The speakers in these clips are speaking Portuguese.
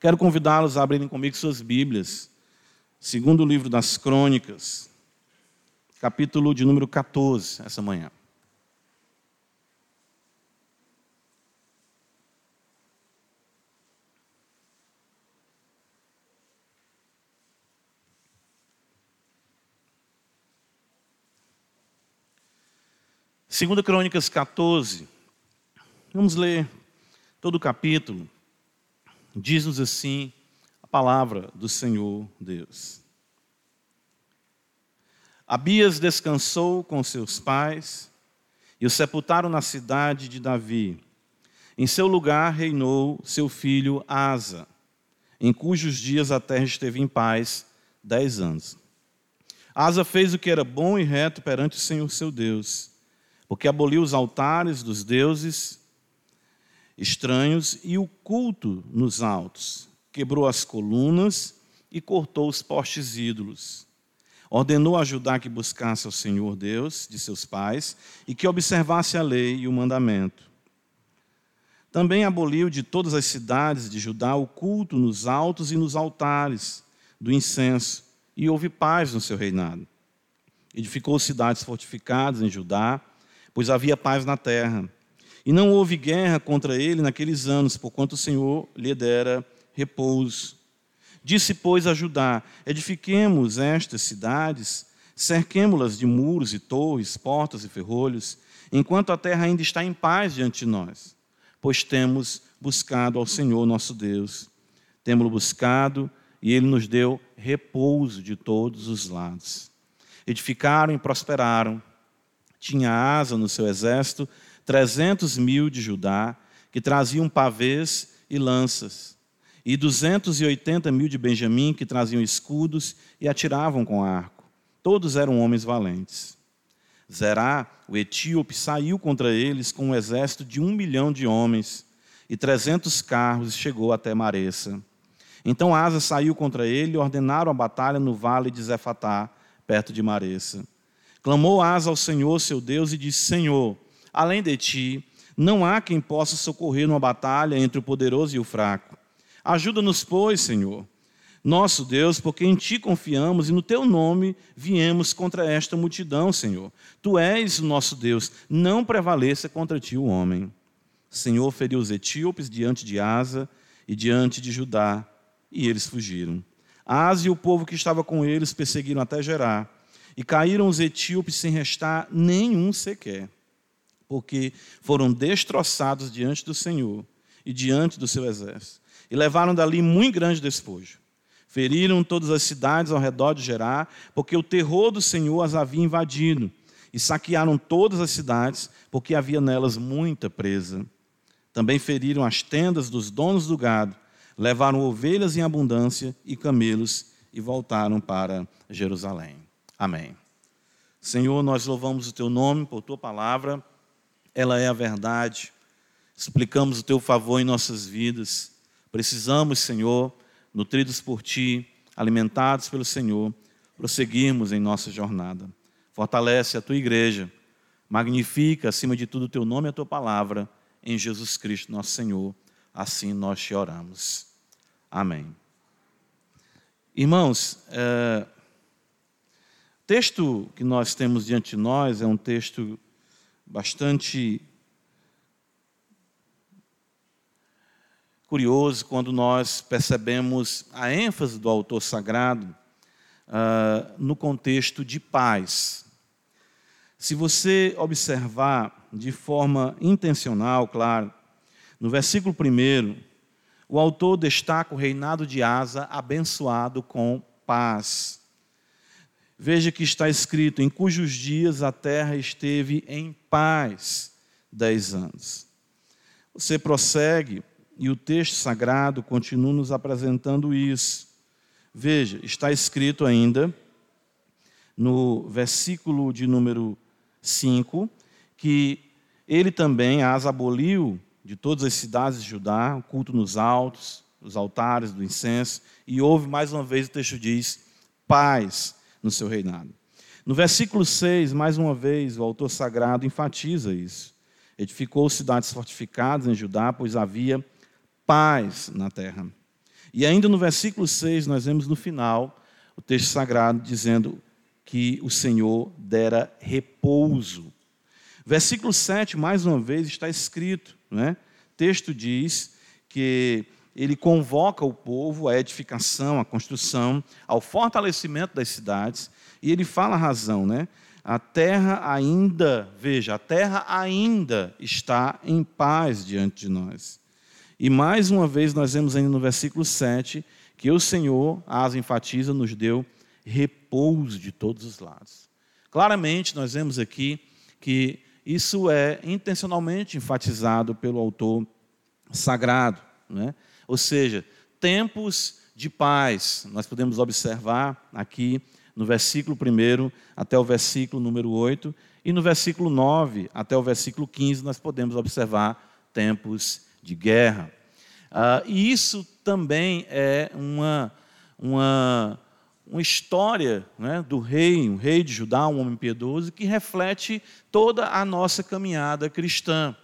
Quero convidá-los a abrirem comigo suas Bíblias. Segundo livro das Crônicas, capítulo de número 14, essa manhã. Segunda Crônicas 14. Vamos ler todo o capítulo. Diz-nos assim a palavra do Senhor Deus. Abias descansou com seus pais e o sepultaram na cidade de Davi. Em seu lugar reinou seu filho Asa, em cujos dias a terra esteve em paz dez anos. Asa fez o que era bom e reto perante o Senhor seu Deus porque aboliu os altares dos deuses estranhos e o culto nos altos, quebrou as colunas e cortou os postes ídolos. Ordenou a Judá que buscasse ao Senhor Deus de seus pais e que observasse a lei e o mandamento. Também aboliu de todas as cidades de Judá o culto nos altos e nos altares do incenso, e houve paz no seu reinado. Edificou cidades fortificadas em Judá, pois havia paz na terra. E não houve guerra contra ele naqueles anos, porquanto o Senhor lhe dera repouso. Disse, pois, a Judá: Edifiquemos estas cidades, cerquemo-las de muros e torres, portas e ferrolhos, enquanto a terra ainda está em paz diante de nós, pois temos buscado ao Senhor nosso Deus. Temos-lo buscado e ele nos deu repouso de todos os lados. Edificaram e prosperaram, tinha asa no seu exército, trezentos mil de Judá, que traziam pavês e lanças, e duzentos e oitenta mil de Benjamim, que traziam escudos e atiravam com arco. Todos eram homens valentes. Zerá, o etíope, saiu contra eles com um exército de um milhão de homens e trezentos carros e chegou até Maressa. Então Asa saiu contra ele e ordenaram a batalha no vale de Zefatá, perto de Maressa. Clamou Asa ao Senhor, seu Deus, e disse: Senhor, além de ti, não há quem possa socorrer numa batalha entre o poderoso e o fraco. Ajuda-nos, pois, Senhor, nosso Deus, porque em ti confiamos e no teu nome viemos contra esta multidão, Senhor. Tu és o nosso Deus, não prevaleça contra ti o homem. Senhor feriu os etíopes diante de Asa e diante de Judá, e eles fugiram. Asa e o povo que estava com eles perseguiram até Gerar e caíram os etíopes sem restar nenhum sequer, porque foram destroçados diante do Senhor e diante do seu exército, e levaram dali muito grande despojo. Feriram todas as cidades ao redor de Gerar, porque o terror do Senhor as havia invadido, e saquearam todas as cidades, porque havia nelas muita presa. Também feriram as tendas dos donos do gado, levaram ovelhas em abundância e camelos, e voltaram para Jerusalém. Amém. Senhor, nós louvamos o teu nome por tua palavra, ela é a verdade. Explicamos o teu favor em nossas vidas. Precisamos, Senhor, nutridos por ti, alimentados pelo Senhor, prosseguirmos em nossa jornada. Fortalece a tua igreja, magnifica acima de tudo o teu nome e a tua palavra, em Jesus Cristo, nosso Senhor. Assim nós te oramos. Amém. Irmãos, é texto que nós temos diante de nós é um texto bastante curioso quando nós percebemos a ênfase do autor sagrado uh, no contexto de paz. Se você observar de forma intencional, claro, no versículo 1, o autor destaca o reinado de Asa abençoado com paz. Veja que está escrito: em cujos dias a terra esteve em paz dez anos. Você prossegue e o texto sagrado continua nos apresentando isso. Veja, está escrito ainda no versículo de número 5 que ele também as aboliu de todas as cidades de Judá, o culto nos altos, os altares do incenso, e houve mais uma vez o texto diz paz no seu reinado. No versículo 6, mais uma vez, o autor sagrado enfatiza isso. Edificou cidades fortificadas em Judá, pois havia paz na terra. E ainda no versículo 6, nós vemos no final o texto sagrado dizendo que o Senhor dera repouso. Versículo 7, mais uma vez, está escrito, né? O texto diz que ele convoca o povo à edificação, à construção, ao fortalecimento das cidades, e ele fala a razão, né? A terra ainda, veja, a terra ainda está em paz diante de nós. E mais uma vez nós vemos ainda no versículo 7 que o Senhor, as enfatiza, nos deu repouso de todos os lados. Claramente nós vemos aqui que isso é intencionalmente enfatizado pelo autor sagrado, né? Ou seja, tempos de paz. Nós podemos observar aqui no versículo 1 até o versículo número 8, e no versículo 9 até o versículo 15, nós podemos observar tempos de guerra. Ah, e isso também é uma, uma, uma história né, do rei, um rei de Judá, um homem piedoso, que reflete toda a nossa caminhada cristã.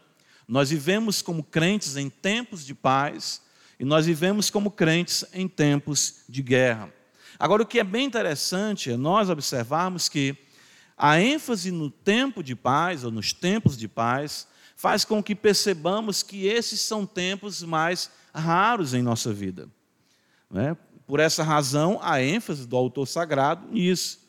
Nós vivemos como crentes em tempos de paz e nós vivemos como crentes em tempos de guerra. Agora, o que é bem interessante é nós observarmos que a ênfase no tempo de paz, ou nos tempos de paz, faz com que percebamos que esses são tempos mais raros em nossa vida. Né? Por essa razão, a ênfase do autor sagrado nisso.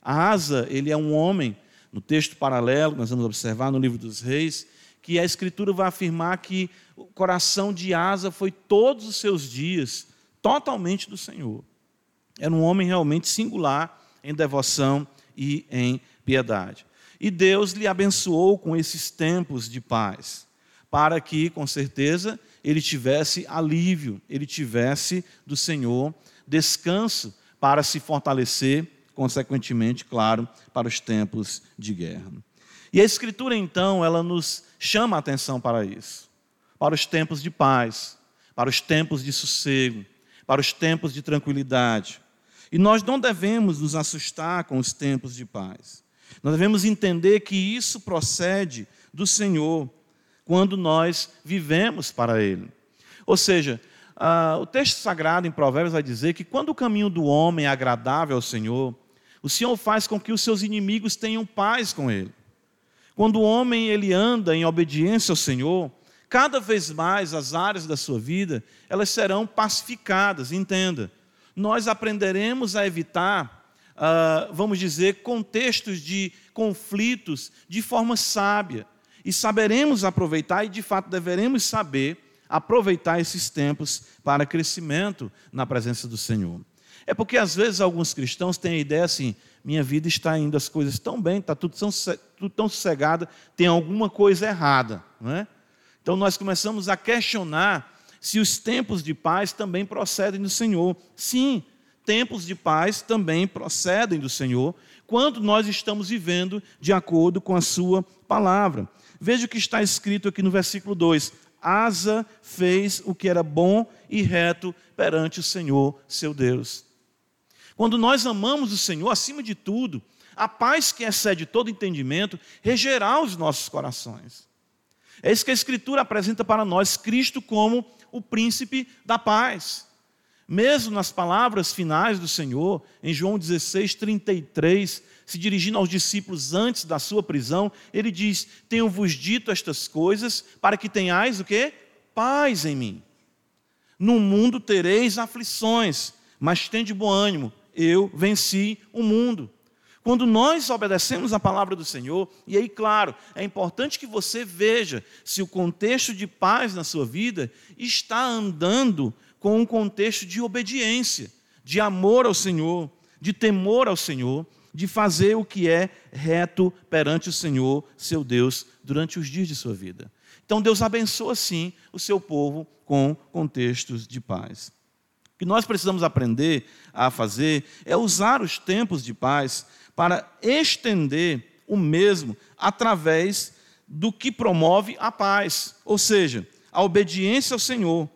Asa, ele é um homem, no texto paralelo, nós vamos observar no livro dos reis, que a Escritura vai afirmar que o coração de Asa foi todos os seus dias totalmente do Senhor. Era um homem realmente singular em devoção e em piedade. E Deus lhe abençoou com esses tempos de paz, para que, com certeza, ele tivesse alívio, ele tivesse do Senhor descanso para se fortalecer, consequentemente, claro, para os tempos de guerra. E a Escritura, então, ela nos chama a atenção para isso, para os tempos de paz, para os tempos de sossego, para os tempos de tranquilidade. E nós não devemos nos assustar com os tempos de paz. Nós devemos entender que isso procede do Senhor quando nós vivemos para Ele. Ou seja, uh, o texto sagrado em Provérbios vai dizer que quando o caminho do homem é agradável ao Senhor, o Senhor faz com que os seus inimigos tenham paz com Ele. Quando o homem ele anda em obediência ao Senhor, cada vez mais as áreas da sua vida elas serão pacificadas. Entenda, nós aprenderemos a evitar, uh, vamos dizer, contextos de conflitos de forma sábia e saberemos aproveitar e de fato deveremos saber aproveitar esses tempos para crescimento na presença do Senhor. É porque às vezes alguns cristãos têm a ideia assim: minha vida está indo as coisas tão bem, está tudo tão, tudo tão sossegado, tem alguma coisa errada. Não é? Então nós começamos a questionar se os tempos de paz também procedem do Senhor. Sim, tempos de paz também procedem do Senhor, quando nós estamos vivendo de acordo com a Sua palavra. Veja o que está escrito aqui no versículo 2: Asa fez o que era bom e reto perante o Senhor, seu Deus. Quando nós amamos o Senhor, acima de tudo, a paz que excede todo entendimento regerá os nossos corações. É isso que a Escritura apresenta para nós, Cristo como o príncipe da paz. Mesmo nas palavras finais do Senhor, em João 16, 33, se dirigindo aos discípulos antes da sua prisão, ele diz: Tenho-vos dito estas coisas para que tenhais o quê? Paz em mim. No mundo tereis aflições, mas tende bom ânimo, eu venci o mundo. Quando nós obedecemos a palavra do Senhor, e aí, claro, é importante que você veja se o contexto de paz na sua vida está andando com um contexto de obediência, de amor ao Senhor, de temor ao Senhor, de fazer o que é reto perante o Senhor, seu Deus, durante os dias de sua vida. Então, Deus abençoa, sim, o seu povo com contextos de paz. O que nós precisamos aprender a fazer é usar os tempos de paz para estender o mesmo através do que promove a paz, ou seja, a obediência ao Senhor.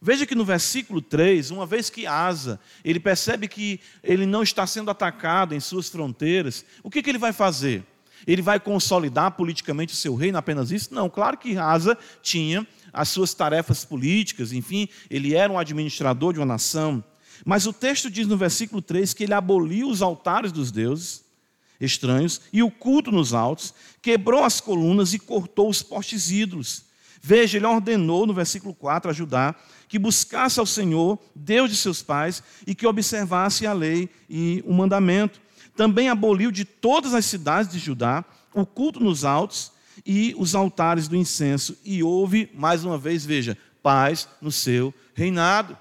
Veja que no versículo 3, uma vez que Asa, ele percebe que ele não está sendo atacado em suas fronteiras, o que, que ele vai fazer? Ele vai consolidar politicamente o seu reino, apenas isso? Não, claro que Asa tinha as suas tarefas políticas, enfim, ele era um administrador de uma nação. Mas o texto diz no versículo 3 que ele aboliu os altares dos deuses estranhos e o culto nos altos, quebrou as colunas e cortou os postes ídolos. Veja, ele ordenou no versículo 4 a Judá que buscasse ao Senhor, Deus de seus pais, e que observasse a lei e o mandamento. Também aboliu de todas as cidades de Judá o culto nos altos e os altares do incenso. E houve, mais uma vez, veja, paz no seu reinado.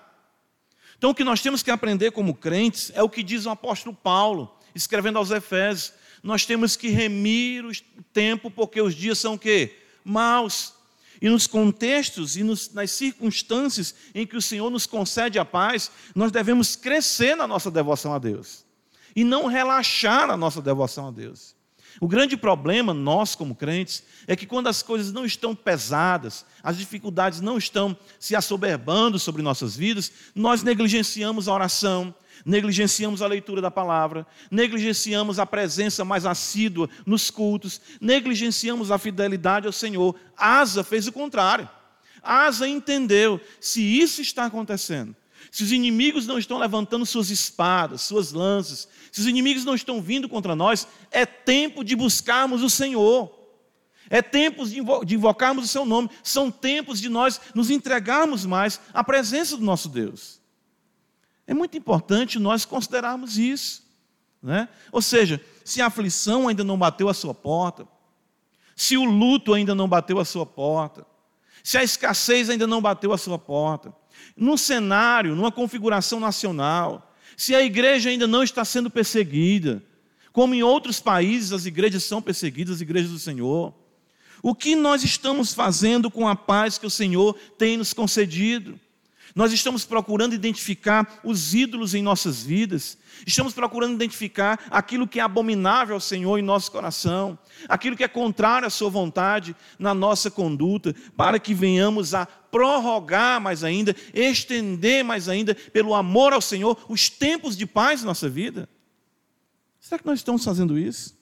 Então, o que nós temos que aprender como crentes é o que diz o apóstolo Paulo, escrevendo aos Efésios. Nós temos que remir o tempo, porque os dias são quê? Maus. E nos contextos e nos, nas circunstâncias em que o Senhor nos concede a paz, nós devemos crescer na nossa devoção a Deus. E não relaxar na nossa devoção a Deus. O grande problema, nós como crentes, é que quando as coisas não estão pesadas, as dificuldades não estão se assoberbando sobre nossas vidas, nós negligenciamos a oração, negligenciamos a leitura da palavra, negligenciamos a presença mais assídua nos cultos, negligenciamos a fidelidade ao Senhor. Asa fez o contrário. Asa entendeu: se isso está acontecendo, se os inimigos não estão levantando suas espadas, suas lanças, se os inimigos não estão vindo contra nós, é tempo de buscarmos o Senhor. É tempo de invocarmos o seu nome. São tempos de nós nos entregarmos mais à presença do nosso Deus. É muito importante nós considerarmos isso. Né? Ou seja, se a aflição ainda não bateu a sua porta, se o luto ainda não bateu a sua porta, se a escassez ainda não bateu a sua porta, num cenário, numa configuração nacional, se a igreja ainda não está sendo perseguida, como em outros países as igrejas são perseguidas, as igrejas do Senhor, o que nós estamos fazendo com a paz que o Senhor tem nos concedido? Nós estamos procurando identificar os ídolos em nossas vidas, estamos procurando identificar aquilo que é abominável ao Senhor em nosso coração, aquilo que é contrário à Sua vontade na nossa conduta, para que venhamos a prorrogar mais ainda, estender mais ainda, pelo amor ao Senhor, os tempos de paz na nossa vida. Será que nós estamos fazendo isso?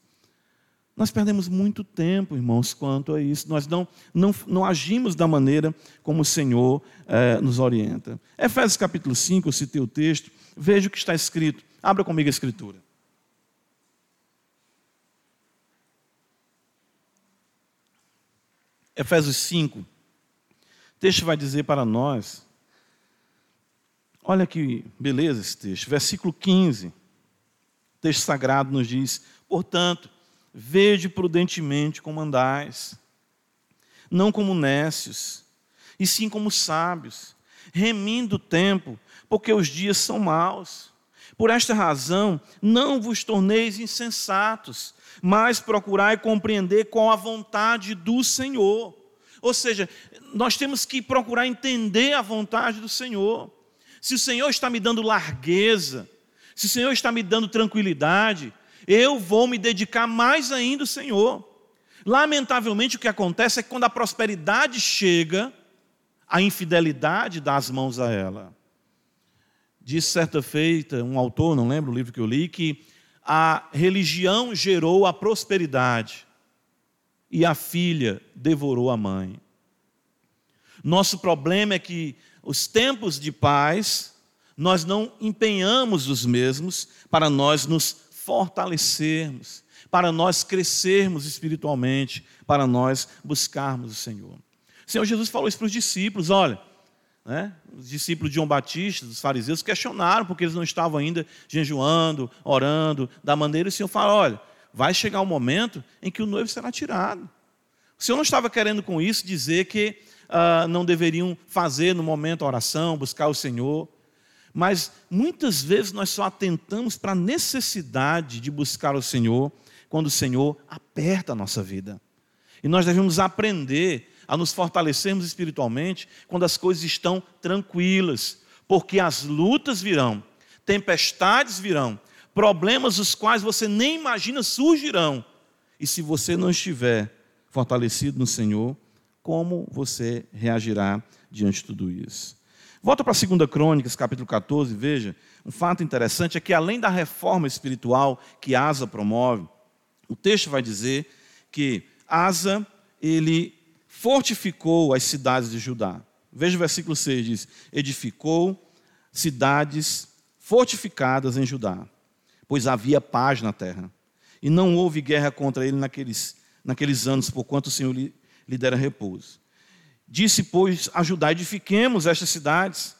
Nós perdemos muito tempo, irmãos, quanto a isso. Nós não, não, não agimos da maneira como o Senhor eh, nos orienta. Efésios capítulo 5, eu citei o texto, veja o que está escrito. Abra comigo a escritura. Efésios 5, o texto vai dizer para nós, olha que beleza esse texto, versículo 15, o texto sagrado nos diz: portanto, Vede prudentemente como andais, não como nécios, e sim como sábios, remindo o tempo, porque os dias são maus. Por esta razão, não vos torneis insensatos, mas procurai compreender qual a vontade do Senhor. Ou seja, nós temos que procurar entender a vontade do Senhor. Se o Senhor está me dando largueza, se o Senhor está me dando tranquilidade, eu vou me dedicar mais ainda ao Senhor. Lamentavelmente, o que acontece é que quando a prosperidade chega, a infidelidade dá as mãos a ela. Diz certa feita um autor, não lembro o livro que eu li, que a religião gerou a prosperidade e a filha devorou a mãe. Nosso problema é que os tempos de paz nós não empenhamos os mesmos para nós nos fortalecermos, para nós crescermos espiritualmente, para nós buscarmos o Senhor. O Senhor Jesus falou isso para os discípulos: olha, né, os discípulos de João Batista, dos fariseus, questionaram porque eles não estavam ainda jejuando, orando da maneira. E o Senhor fala: olha, vai chegar um momento em que o noivo será tirado. O Senhor não estava querendo com isso dizer que uh, não deveriam fazer no momento a oração, buscar o Senhor. Mas muitas vezes nós só atentamos para a necessidade de buscar o Senhor quando o Senhor aperta a nossa vida. E nós devemos aprender a nos fortalecermos espiritualmente quando as coisas estão tranquilas, porque as lutas virão, tempestades virão, problemas os quais você nem imagina surgirão. E se você não estiver fortalecido no Senhor, como você reagirá diante de tudo isso? Volta para 2 Crônicas, capítulo 14, veja. Um fato interessante é que, além da reforma espiritual que Asa promove, o texto vai dizer que Asa, ele fortificou as cidades de Judá. Veja o versículo 6, diz: edificou cidades fortificadas em Judá, pois havia paz na terra. E não houve guerra contra ele naqueles, naqueles anos, por quanto o Senhor lhe, lhe dera repouso. Disse, pois, a Judá: edifiquemos estas cidades,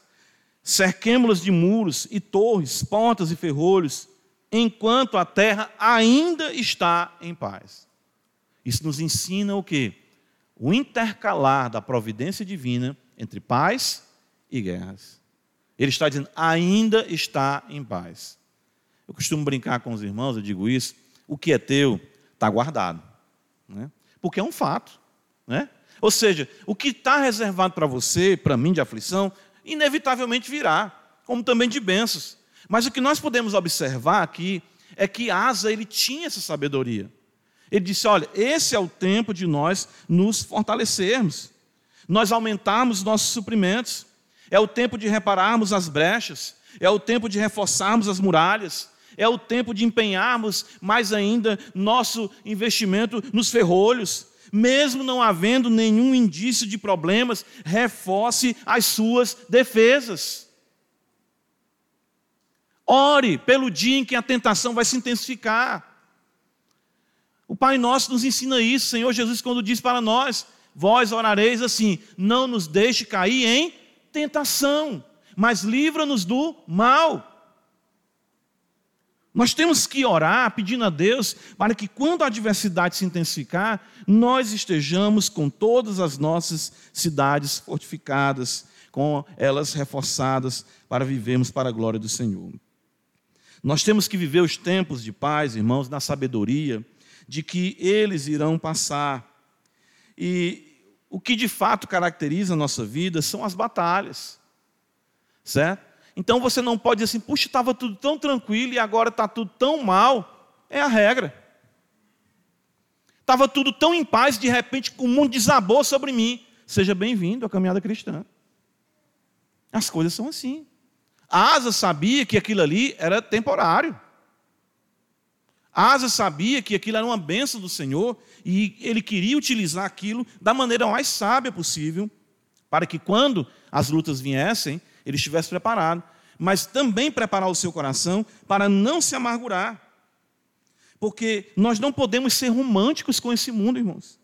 cerquemos-las de muros e torres, portas e ferrolhos, enquanto a terra ainda está em paz. Isso nos ensina o que? O intercalar da providência divina entre paz e guerras. Ele está dizendo, ainda está em paz. Eu costumo brincar com os irmãos, eu digo isso, o que é teu está guardado. Né? Porque é um fato. Né? Ou seja, o que está reservado para você, para mim de aflição, inevitavelmente virá, como também de bênçãos. Mas o que nós podemos observar aqui é que Asa ele tinha essa sabedoria. Ele disse: olha, esse é o tempo de nós nos fortalecermos, nós aumentarmos nossos suprimentos, é o tempo de repararmos as brechas, é o tempo de reforçarmos as muralhas, é o tempo de empenharmos mais ainda nosso investimento nos ferrolhos, mesmo não havendo nenhum indício de problemas, reforce as suas defesas. Ore pelo dia em que a tentação vai se intensificar. O Pai Nosso nos ensina isso, Senhor Jesus, quando diz para nós: Vós orareis assim, não nos deixe cair em tentação, mas livra-nos do mal. Nós temos que orar pedindo a Deus para que, quando a adversidade se intensificar, nós estejamos com todas as nossas cidades fortificadas, com elas reforçadas, para vivermos para a glória do Senhor. Nós temos que viver os tempos de paz, irmãos, na sabedoria de que eles irão passar. E o que de fato caracteriza a nossa vida são as batalhas, certo? Então você não pode dizer assim, puxa, estava tudo tão tranquilo e agora está tudo tão mal. É a regra. Estava tudo tão em paz, de repente o mundo desabou sobre mim. Seja bem-vindo à caminhada cristã. As coisas são assim. Asa sabia que aquilo ali era temporário. Asa sabia que aquilo era uma benção do Senhor e ele queria utilizar aquilo da maneira mais sábia possível, para que quando as lutas viessem, ele estivesse preparado. Mas também preparar o seu coração para não se amargurar. Porque nós não podemos ser românticos com esse mundo, irmãos.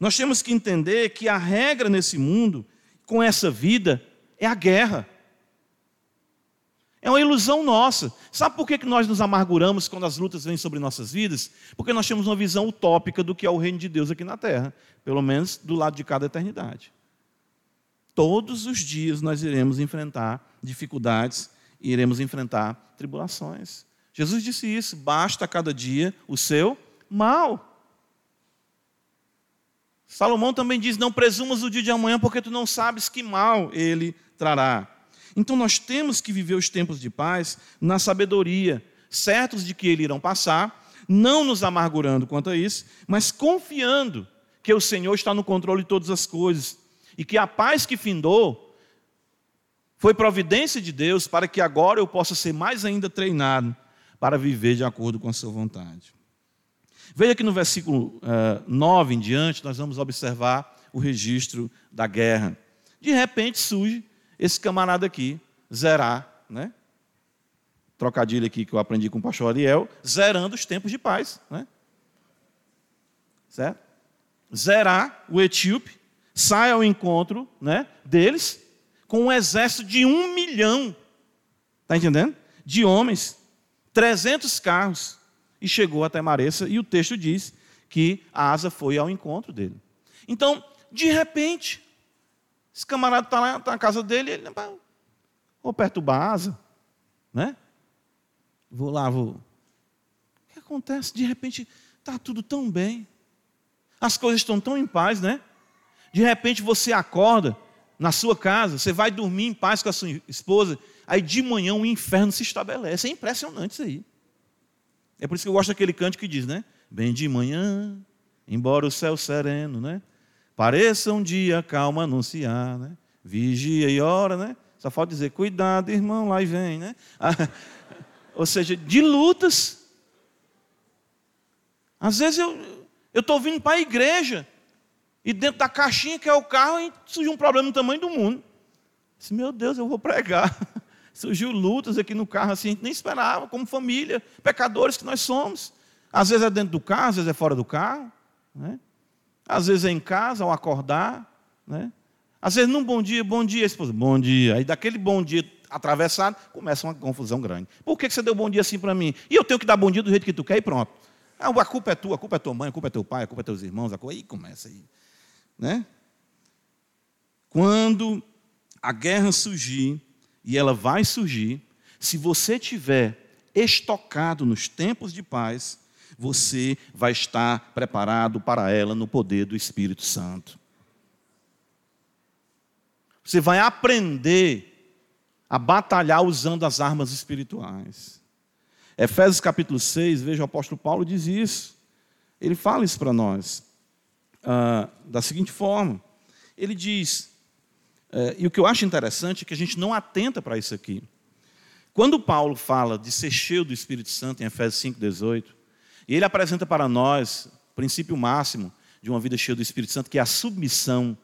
Nós temos que entender que a regra nesse mundo, com essa vida, é a guerra. É uma ilusão nossa. Sabe por que nós nos amarguramos quando as lutas vêm sobre nossas vidas? Porque nós temos uma visão utópica do que é o reino de Deus aqui na terra, pelo menos do lado de cada eternidade. Todos os dias nós iremos enfrentar dificuldades e iremos enfrentar tribulações. Jesus disse isso: basta cada dia o seu mal. Salomão também diz: Não presumas o dia de amanhã, porque tu não sabes que mal ele trará. Então nós temos que viver os tempos de paz na sabedoria, certos de que eles irão passar, não nos amargurando quanto a isso, mas confiando que o Senhor está no controle de todas as coisas e que a paz que findou foi providência de Deus para que agora eu possa ser mais ainda treinado para viver de acordo com a sua vontade. Veja que no versículo uh, eh, 9 em diante, nós vamos observar o registro da guerra. De repente surge esse camarada aqui, zerar, né? Trocadilho aqui que eu aprendi com o pastor Ariel, zerando os tempos de paz, né? Certo? Zerar o etíope, sai ao encontro né, deles com um exército de um milhão, está entendendo? De homens, 300 carros, e chegou até Maressa, e o texto diz que a asa foi ao encontro dele. Então, de repente, esse camarada está lá tá na casa dele, ele vou perturbar a asa, né? Vou lá, vou. O que acontece? De repente está tudo tão bem, as coisas estão tão em paz, né? De repente você acorda na sua casa, você vai dormir em paz com a sua esposa, aí de manhã o inferno se estabelece. É impressionante isso aí. É por isso que eu gosto daquele canto que diz, né? Bem de manhã, embora o céu sereno, né? Pareça um dia calma anunciar, né? Vigia e ora, né? Só falta dizer, cuidado, irmão, lá e vem, né? Ou seja, de lutas. Às vezes eu estou vindo para a igreja E dentro da caixinha que é o carro, surgiu um problema no tamanho do mundo. Disse, meu Deus, eu vou pregar. Surgiu lutas aqui no carro assim, a gente nem esperava, como família, pecadores que nós somos. Às vezes é dentro do carro, às vezes é fora do carro. Né? Às vezes é em casa, ao acordar. Né? Às vezes num bom dia, bom dia, esposa, bom dia. Aí daquele bom dia atravessado, começa uma confusão grande. Por que você deu bom dia assim para mim? E eu tenho que dar bom dia do jeito que tu quer e pronto. Ah, a culpa é tua, a culpa é tua mãe, a culpa é teu pai, a culpa é teus irmãos, a culpa... aí começa aí. Né? Quando a guerra surgir, e ela vai surgir, se você tiver estocado nos tempos de paz, você vai estar preparado para ela no poder do Espírito Santo. Você vai aprender a batalhar usando as armas espirituais. Efésios capítulo 6, veja o apóstolo Paulo diz isso. Ele fala isso para nós ah, da seguinte forma: ele diz, eh, e o que eu acho interessante é que a gente não atenta para isso aqui. Quando Paulo fala de ser cheio do Espírito Santo em Efésios 5,18, e ele apresenta para nós o princípio máximo de uma vida cheia do Espírito Santo, que é a submissão,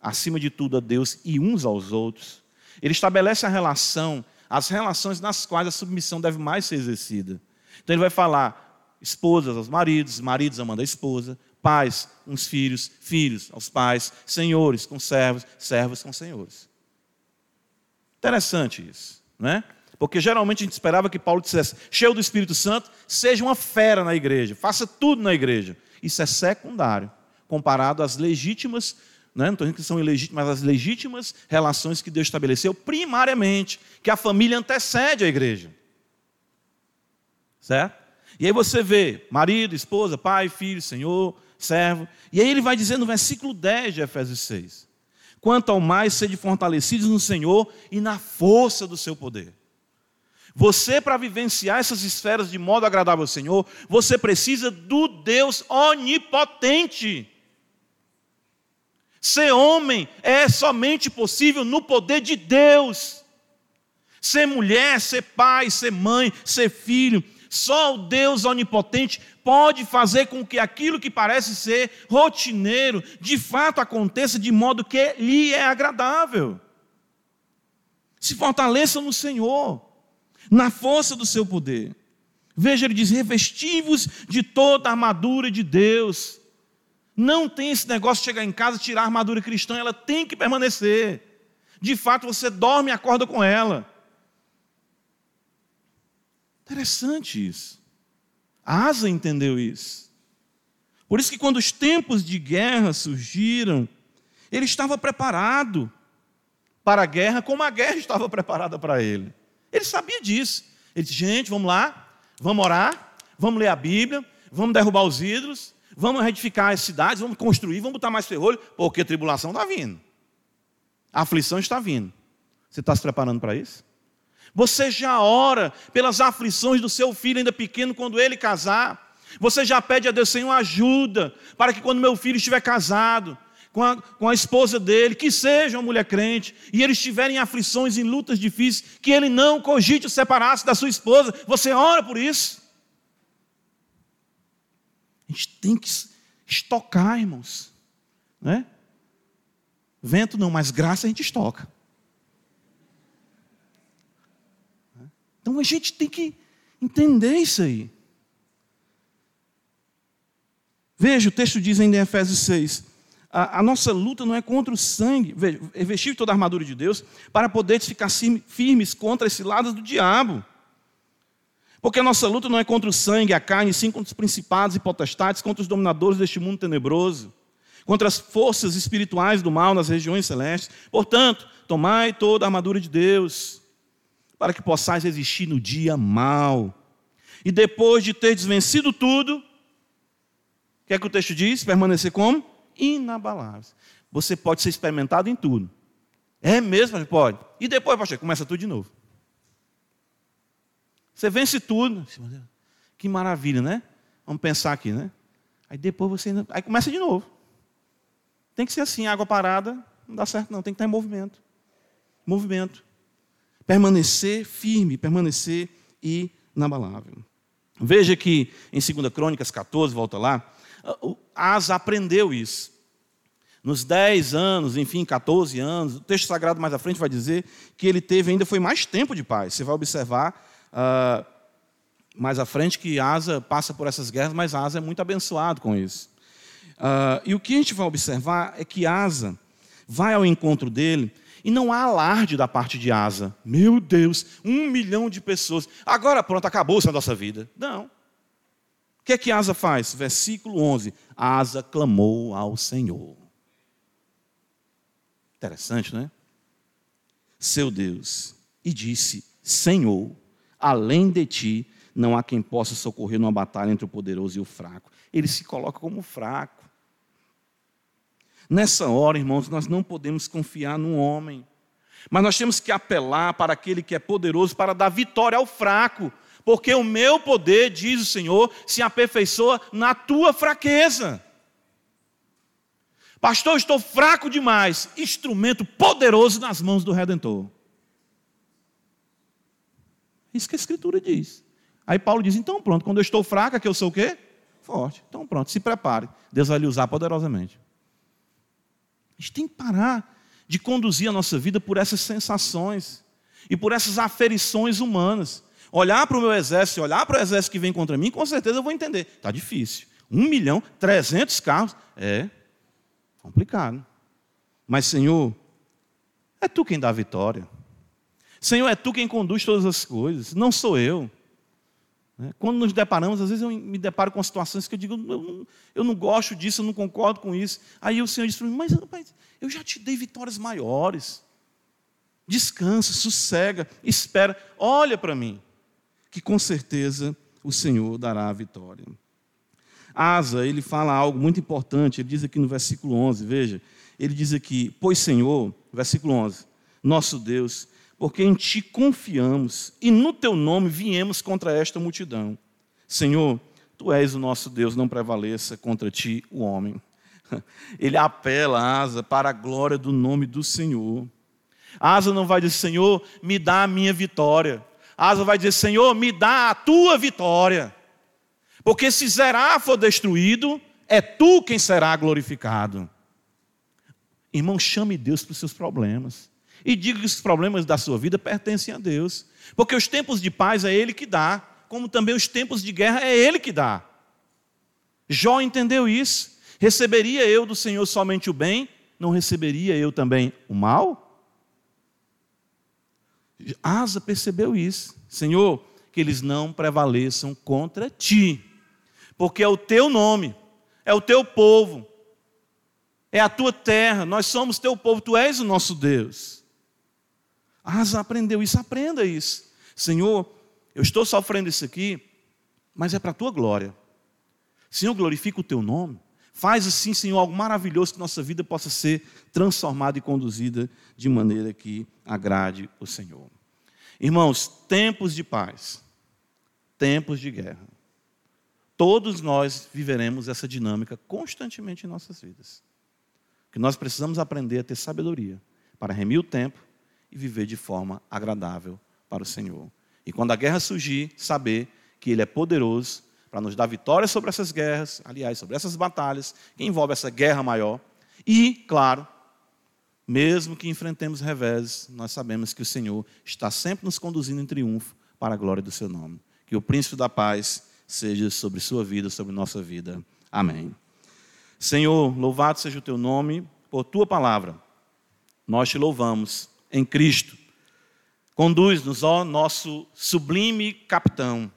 acima de tudo, a Deus e uns aos outros. Ele estabelece a relação, as relações nas quais a submissão deve mais ser exercida. Então ele vai falar esposas aos maridos, maridos amando a esposa, pais com os filhos, filhos aos pais, senhores com servos, servos com senhores. Interessante isso, né? Porque geralmente a gente esperava que Paulo dissesse, cheio do Espírito Santo, seja uma fera na igreja, faça tudo na igreja. Isso é secundário, comparado às legítimas, né? não estou dizendo que são ilegítimas, mas às legítimas relações que Deus estabeleceu, primariamente, que a família antecede a igreja. Certo? E aí você vê marido, esposa, pai, filho, senhor, servo. E aí ele vai dizer no versículo 10 de Efésios 6: Quanto ao mais, sede fortalecidos no Senhor e na força do seu poder. Você, para vivenciar essas esferas de modo agradável ao Senhor, você precisa do Deus onipotente. Ser homem é somente possível no poder de Deus. Ser mulher, ser pai, ser mãe, ser filho, só o Deus onipotente pode fazer com que aquilo que parece ser rotineiro, de fato aconteça de modo que lhe é agradável. Se fortaleça no Senhor, na força do seu poder. Veja, ele diz: revestivos de toda a armadura de Deus. Não tem esse negócio de chegar em casa e tirar a armadura cristã, ela tem que permanecer. De fato, você dorme e acorda com ela. Interessante isso. A Asa entendeu isso. Por isso que quando os tempos de guerra surgiram, ele estava preparado para a guerra como a guerra estava preparada para ele. Ele sabia disso. Ele disse: gente, vamos lá, vamos orar, vamos ler a Bíblia, vamos derrubar os ídolos, vamos retificar as cidades, vamos construir, vamos botar mais ferrolho, porque a tribulação está vindo. A aflição está vindo. Você está se preparando para isso? Você já ora pelas aflições do seu filho ainda pequeno quando ele casar. Você já pede a Deus, Senhor, ajuda, para que quando meu filho estiver casado, com a, com a esposa dele, que seja uma mulher crente, e eles estiverem aflições, em lutas difíceis, que ele não cogite o separar-se da sua esposa. Você ora por isso. A gente tem que estocar, irmãos. Né? Vento não, mas graça a gente estoca. Então a gente tem que entender isso aí. Veja, o texto diz ainda em Efésios 6: a, a nossa luta não é contra o sangue, veja, é vestir toda a armadura de Deus, para poder ficar firmes contra esse lado do diabo. Porque a nossa luta não é contra o sangue, a carne, sim contra os principados e potestades, contra os dominadores deste mundo tenebroso, contra as forças espirituais do mal nas regiões celestes. Portanto, tomai toda a armadura de Deus para que possais resistir no dia mal. E depois de ter desvencido tudo, o que é que o texto diz? Permanecer como? Inabaláveis. Você pode ser experimentado em tudo. É mesmo? Pode. E depois, pastor, começa tudo de novo. Você vence tudo. Que maravilha, né? Vamos pensar aqui, né? Aí depois você. Aí começa de novo. Tem que ser assim, água parada, não dá certo não, tem que estar em movimento. Movimento permanecer firme, permanecer inabalável. Veja que em 2 Crônicas 14, volta lá, Asa aprendeu isso. nos 10 anos, enfim, 14 anos, o texto sagrado mais à frente vai dizer que ele teve ainda foi mais tempo de paz. Você vai observar uh, mais à frente que Asa passa por essas guerras, mas Asa é muito abençoado com isso. Uh, e o que a gente vai observar é que Asa vai ao encontro dele e não há alarde da parte de Asa. Meu Deus, um milhão de pessoas. Agora pronto, acabou-se a nossa vida. Não. O que é que Asa faz? Versículo 11. Asa clamou ao Senhor. Interessante, não é? Seu Deus. E disse: Senhor, além de ti, não há quem possa socorrer numa batalha entre o poderoso e o fraco. Ele se coloca como fraco. Nessa hora, irmãos, nós não podemos confiar no homem, mas nós temos que apelar para aquele que é poderoso para dar vitória ao fraco, porque o meu poder, diz o Senhor, se aperfeiçoa na tua fraqueza. Pastor, eu estou fraco demais. Instrumento poderoso nas mãos do Redentor. Isso que a Escritura diz. Aí Paulo diz: então pronto, quando eu estou fraca, que eu sou o quê? Forte. Então pronto, se prepare. Deus vai lhe usar poderosamente. A gente tem que parar de conduzir a nossa vida por essas sensações e por essas aferições humanas. Olhar para o meu exército, olhar para o exército que vem contra mim, com certeza eu vou entender. Está difícil. Um milhão, trezentos carros. É complicado. Mas, Senhor, é Tu quem dá a vitória. Senhor, é Tu quem conduz todas as coisas, não sou eu. Né? Quando nos deparamos, às vezes eu me deparo com situações que eu digo, eu não, eu não gosto disso, eu não concordo com isso. Aí o Senhor diz para mim, mas rapaz, eu já te dei vitórias maiores. Descansa, sossega, espera, olha para mim, que com certeza o Senhor dará a vitória. Asa, ele fala algo muito importante, ele diz aqui no versículo 11, veja, ele diz aqui, pois Senhor, versículo 11, nosso Deus, porque em ti confiamos e no teu nome viemos contra esta multidão. Senhor, tu és o nosso Deus, não prevaleça contra ti o homem. Ele apela Asa para a glória do nome do Senhor. Asa não vai dizer, Senhor, me dá a minha vitória. Asa vai dizer, Senhor, me dá a tua vitória. Porque se Zerá for destruído, é tu quem será glorificado. Irmão, chame Deus para os seus problemas e diga que os problemas da sua vida pertencem a Deus. Porque os tempos de paz é Ele que dá, como também os tempos de guerra é Ele que dá. Jó entendeu isso. Receberia eu do Senhor somente o bem, não receberia eu também o mal? Asa percebeu isso. Senhor, que eles não prevaleçam contra ti, porque é o teu nome, é o teu povo, é a tua terra, nós somos teu povo, tu és o nosso Deus. Asa aprendeu isso, aprenda isso. Senhor, eu estou sofrendo isso aqui, mas é para a tua glória. Senhor, glorifica o teu nome. Faz assim, Senhor, algo maravilhoso que nossa vida possa ser transformada e conduzida de maneira que agrade o Senhor. Irmãos, tempos de paz, tempos de guerra. Todos nós viveremos essa dinâmica constantemente em nossas vidas. Que nós precisamos aprender a ter sabedoria para remir o tempo e viver de forma agradável para o Senhor. E quando a guerra surgir, saber que Ele é poderoso para nos dar vitória sobre essas guerras, aliás, sobre essas batalhas que envolvem essa guerra maior. E, claro, mesmo que enfrentemos reveses, nós sabemos que o Senhor está sempre nos conduzindo em triunfo para a glória do Seu nome. Que o príncipe da paz seja sobre sua vida, sobre nossa vida. Amém. Senhor, louvado seja o teu nome por tua palavra. Nós te louvamos em Cristo. Conduz-nos, ó nosso sublime capitão,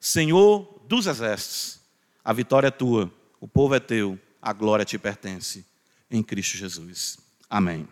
Senhor dos exércitos. A vitória é tua, o povo é teu, a glória te pertence. Em Cristo Jesus. Amém.